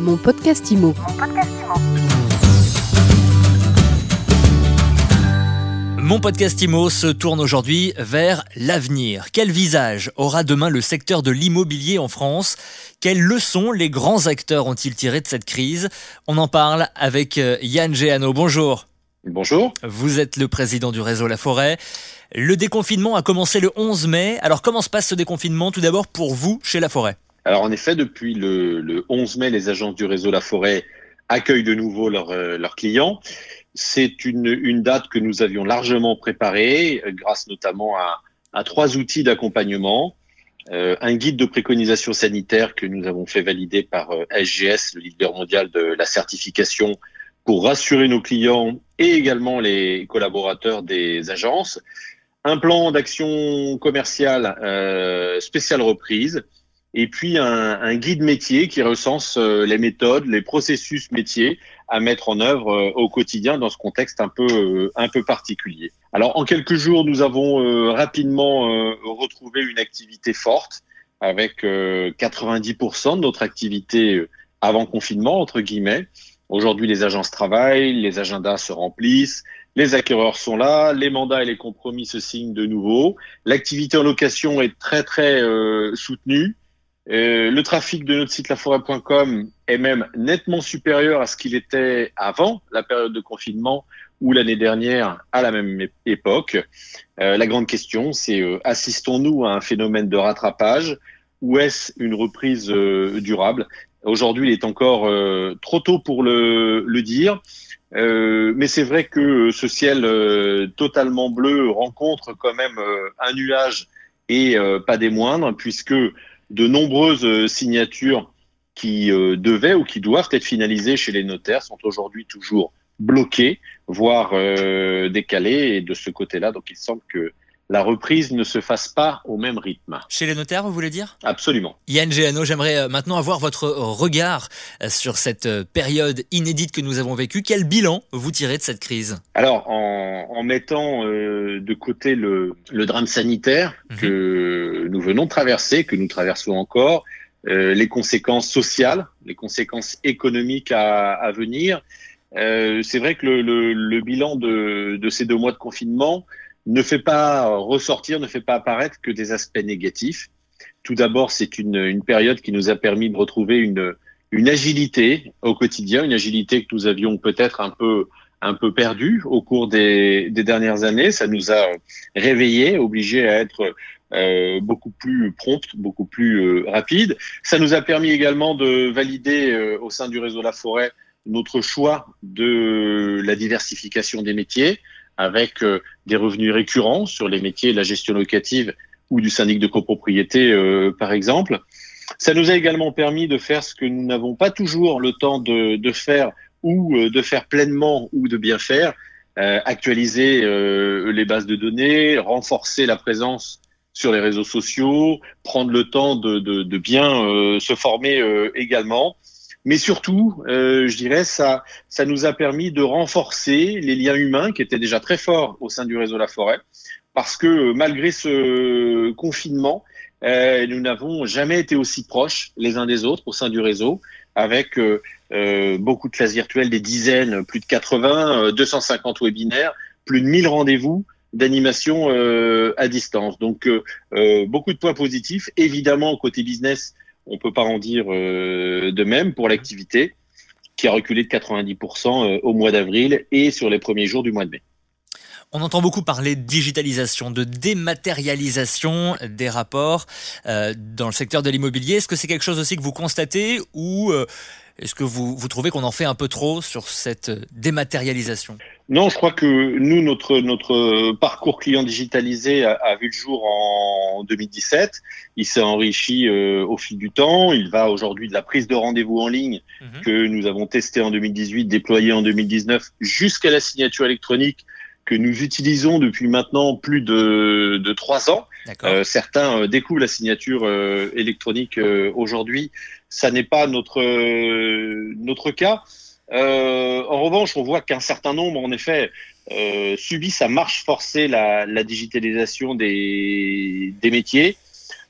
Mon podcast IMO. Mon podcast IMO se tourne aujourd'hui vers l'avenir. Quel visage aura demain le secteur de l'immobilier en France? Quelles leçons les grands acteurs ont-ils tirées de cette crise? On en parle avec euh, Yann Géano. Bonjour. Bonjour. Vous êtes le président du réseau La Forêt. Le déconfinement a commencé le 11 mai. Alors comment se passe ce déconfinement? Tout d'abord pour vous chez La Forêt Alors en effet, depuis le, 11 mai, les agences du réseau La Forêt accueillent de nouveau euh, leurs clients. C'est une, date que nous avions largement préparée, euh, grâce notamment à, trois outils d'accompagnement. Euh, un guide de préconisation sanitaire que nous avons fait valider par SGS, le leader mondial de la certification, pour rassurer nos clients et également les collaborateurs des agences un plan d'action commerciale euh, spéciale reprise, et puis un, guide métier qui recense euh, les méthodes, les processus métiers à mettre en œuvre euh, au quotidien dans ce contexte un peu un peu particulier. Alors en quelques jours, nous avons rapidement retrouvé une activité forte avec 90% de notre activité avant confinement entre guillemets. Aujourd'hui, les agences travaillent, les agendas se remplissent, les acquéreurs sont là, les mandats et les compromis se signent de nouveau. L'activité en location est très très euh, soutenue. Euh, le trafic de notre site laforêt.com est même nettement supérieur à ce qu'il était avant la période de confinement ou l'année dernière à la même époque. Euh, la grande question, c'est assistons-nous à un phénomène de rattrapage ou est-ce une reprise durable? Aujourd'hui, il est encore trop tôt pour le, dire. Euh, mais c'est vrai que ce ciel euh, totalement bleu rencontre quand même euh, un nuage et pas des moindres, puisque de nombreuses signatures qui devaient ou qui doivent être finalisées chez les notaires sont aujourd'hui toujours bloquées, voire décalées. Et de ce côté-là, donc il semble que la reprise ne se fasse pas au même rythme. Chez les notaires, vous voulez dire? Absolument. Yann Géano, j'aimerais euh, maintenant avoir votre regard euh, sur cette euh, période inédite que nous avons vécue. Quel bilan vous tirez de cette crise? Alors, en, mettant de côté le, drame sanitaire mhm. que nous venons de traverser, que nous traversons encore, les conséquences sociales, les conséquences économiques à, venir, c'est vrai que le, bilan de, ces deux mois de confinement ne fait pas ressortir, ne fait pas apparaître que des aspects négatifs. Tout d'abord, c'est une, une, période qui nous a permis de retrouver une, une agilité au quotidien, une agilité que nous avions peut-être un peu un peu perdue au cours des, des dernières années. Ça nous a réveillés, obligés à être euh, beaucoup plus prompt, beaucoup plus euh, rapide. Ça nous a permis également de valider euh, au sein du réseau La Forêt notre choix de la diversification des métiers avec euh, des revenus récurrents sur les métiers de la gestion locative ou du syndic de copropriété, euh, par exemple. Ça nous a également permis de faire ce que nous n'avons pas toujours le temps de, de, faire ou euh, de faire pleinement ou de bien faire, actualiser les bases de données, renforcer la présence sur les réseaux sociaux, prendre le temps de, de, de bien se former également. Mais surtout, euh, je dirais, ça, ça nous a permis de renforcer les liens humains qui étaient déjà très forts au sein du réseau La Forêt, parce que euh, malgré ce confinement, euh, nous n'avons jamais été aussi proches les uns des autres au sein du réseau, avec beaucoup de classes virtuelles, des dizaines, plus de 80, 250 webinaires, plus de 1000 rendez-vous d'animation à distance. Donc beaucoup de points positifs. Évidemment, côté business, on peut pas en dire euh, de même pour l'activité qui a reculé de 90% euh, au mois d'avril et sur les premiers jours du mois de mai. On entend beaucoup parler de digitalisation, de dématérialisation des rapports euh, dans le secteur de l'immobilier. Est-ce que c'est quelque chose aussi que vous constatez ou est-ce que vous, vous trouvez qu'on en fait un peu trop sur cette dématérialisation? Non, je crois que nous, notre, notre parcours client digitalisé a, vu le jour en 2017. Il s'est enrichi euh, au fil du temps. Il va aujourd'hui de la prise de rendez-vous en ligne mhm. que nous avons testé en 2018, déployé en 2019, jusqu'à la signature électronique que nous utilisons depuis maintenant plus de, trois ans. Euh, certains euh, découvrent la signature euh, électronique aujourd'hui. Ça n'est pas notre notre cas. En revanche, on voit qu'un certain nombre, en effet, subissent à marche forcée la, la digitalisation des, des métiers.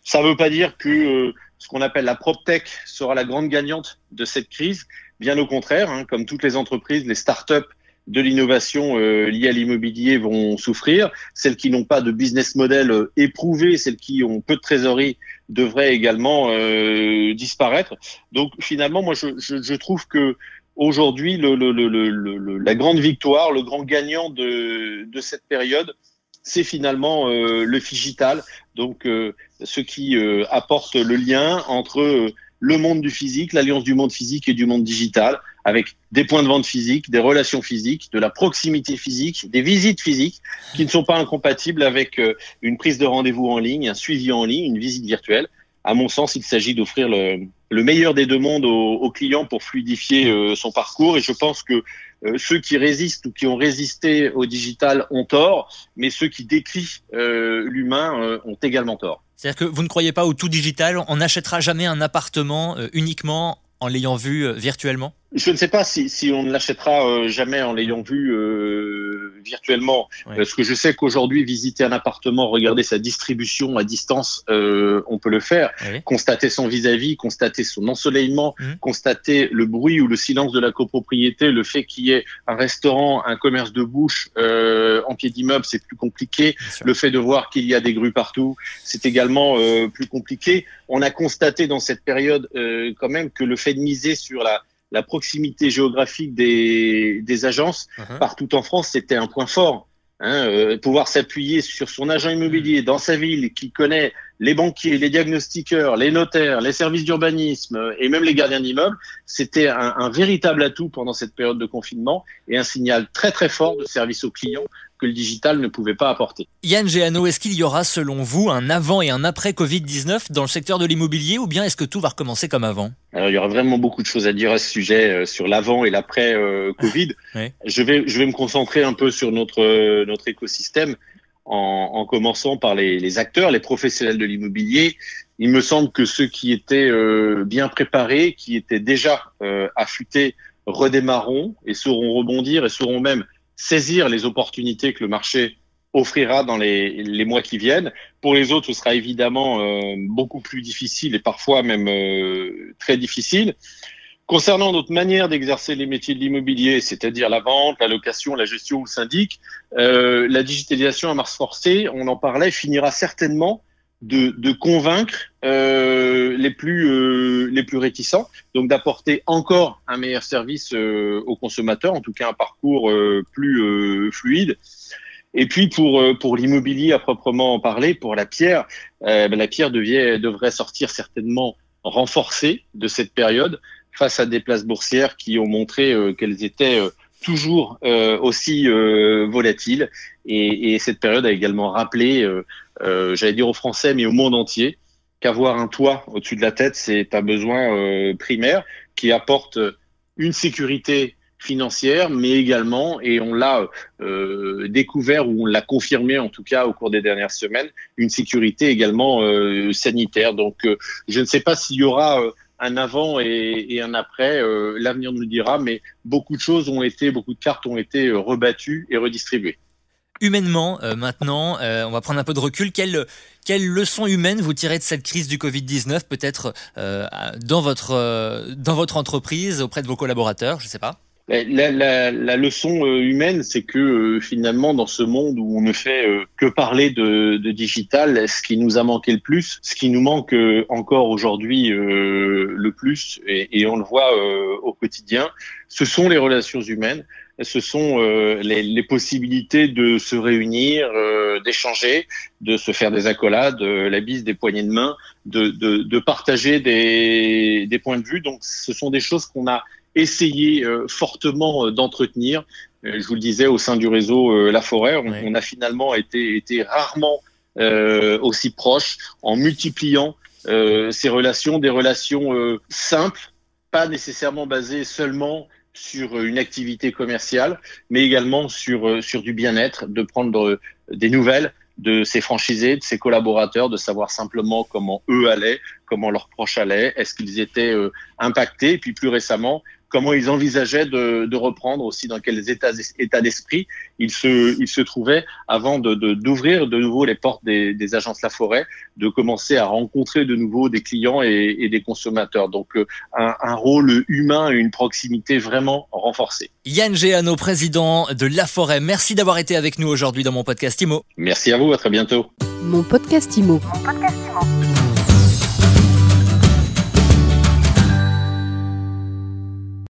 Ça ne veut pas dire que ce qu'on appelle la PropTech sera la grande gagnante de cette crise. Bien au contraire, hein, comme toutes les entreprises, les startups de l'innovation euh, liée à l'immobilier vont souffrir. Celles qui n'ont pas de business model euh, éprouvé, celles qui ont peu de trésorerie, devraient également euh, disparaître. Donc finalement, moi, je, je, je trouve que aujourd'hui, la grande victoire, le grand gagnant de, cette période, c'est finalement euh, le digital, donc euh, ce qui euh, apporte le lien entre le monde du physique, l'alliance du monde physique et du monde digital, avec des points de vente physiques, des relations physiques, de la proximité physique, des visites physiques qui ne sont pas incompatibles avec une prise de rendez-vous en ligne, un suivi en ligne, une visite virtuelle. À mon sens, il s'agit d'offrir le, le, meilleur des deux mondes au, au client pour fluidifier son parcours. Et je pense que euh, ceux qui résistent ou qui ont résisté au digital ont tort, mais ceux qui décrient euh, l'humain euh, ont également tort. C'est-à-dire que vous ne croyez pas au tout digital, on n'achètera jamais un appartement uniquement en l'ayant vu virtuellement? Je ne sais pas si, si on ne l'achètera euh, jamais en l'ayant vu euh, virtuellement. Parce que je sais qu'aujourd'hui, visiter un appartement, regarder sa distribution à distance, euh, on peut le faire. Constater son vis-à-vis, constater son ensoleillement, mmh. constater le bruit ou le silence de la copropriété, le fait qu'il y ait un restaurant, un commerce de bouche en pied d'immeuble, c'est plus compliqué. Le fait de voir qu'il y a des grues partout, c'est également plus compliqué. On a constaté dans cette période quand même que le fait de miser sur la la proximité géographique des, des agences uh-huh. partout en France, c'était un point fort. Hein, euh, pouvoir s'appuyer sur son agent immobilier dans sa ville qui connaît les banquiers, les diagnostiqueurs, les notaires, les services d'urbanisme et même les gardiens d'immeubles, c'était un, un, véritable atout pendant cette période de confinement et un signal très très fort de service aux clients que le digital ne pouvait pas apporter. Yann Géano, est-ce qu'il y aura selon vous un avant et un après Covid-19 dans le secteur de l'immobilier ou bien est-ce que tout va recommencer comme avant? Alors il y aura vraiment beaucoup de choses à dire à ce sujet euh, sur l'avant et l'après euh, Covid. Je vais je vais me concentrer un peu sur notre euh, notre écosystème en, en commençant par les, les, acteurs, les professionnels de l'immobilier. Il me semble que ceux qui étaient bien préparés, qui étaient déjà affûtés, redémarreront et sauront rebondir et sauront même saisir les opportunités que le marché offrira dans les, les mois qui viennent. Pour les autres, ce sera évidemment euh, beaucoup plus difficile et parfois même euh, très difficile. Concernant notre manière d'exercer les métiers de l'immobilier, c'est-à-dire la vente, la location, la gestion ou le syndic, euh, la digitalisation à marche forcée, on en parlait, finira certainement de, convaincre les plus euh, les plus réticents, donc d'apporter encore un meilleur service euh, aux consommateurs, en tout cas un parcours euh, plus fluide. Et puis pour l'immobilier à proprement parler, pour la pierre, ben, la pierre devrait sortir certainement renforcée de cette période face à des places boursières qui ont montré qu'elles étaient toujours aussi euh, volatile. Et, et, cette période a également rappelé, j'allais dire aux Français, mais au monde entier, qu'avoir un toit au-dessus de la tête, c'est un besoin euh, primaire qui apporte une sécurité financière, mais également, et on l'a euh, découvert ou on l'a confirmé en tout cas au cours des dernières semaines, une sécurité également sanitaire. Donc, je ne sais pas s'il y aura un avant et, un après. Euh, l'avenir nous le dira, mais beaucoup de choses ont été, beaucoup de cartes ont été euh, rebattues et redistribuées. Humainement, euh, maintenant, on va prendre un peu de recul. Quelle, quelle leçon humaine vous tirez de cette crise du Covid-19, peut-être dans, votre, dans votre entreprise, auprès de vos collaborateurs, je ne sais pas? La, leçon euh, humaine, c'est que euh, finalement, dans ce monde où on ne fait euh, que parler de, digital, ce qui nous a manqué le plus, ce qui nous manque encore aujourd'hui le plus, et, on le voit au quotidien, ce sont les relations humaines, ce sont les, les, possibilités de se réunir, d'échanger, de se faire des accolades, la bise, des poignées de main, de, de, de partager des, des points de vue. Donc, ce sont des choses qu'on a essayer euh, fortement euh, d'entretenir. Euh, je vous le disais, au sein du réseau La Forêt, on, a finalement été, été rarement aussi proche en multipliant ces relations, des relations simples, pas nécessairement basées seulement sur une activité commerciale, mais également sur, sur du bien-être, de prendre des nouvelles, de ses franchisés, de ses collaborateurs, de savoir simplement comment eux allaient, comment leurs proches allaient, est-ce qu'ils étaient impactés, et puis plus récemment, comment ils envisageaient de, de reprendre aussi, dans quels états, états d'esprit ils se, ils se trouvaient avant de, d'ouvrir de, nouveau les portes des, des, agences La Forêt, de commencer à rencontrer de nouveau des clients et, et des consommateurs. Donc euh, un, un, rôle humain et une proximité vraiment renforcée. Yann Géano, président de La Forêt, merci d'avoir été avec nous aujourd'hui dans mon podcast IMO. Merci à vous, à très bientôt. Mon podcast IMO. Mon podcast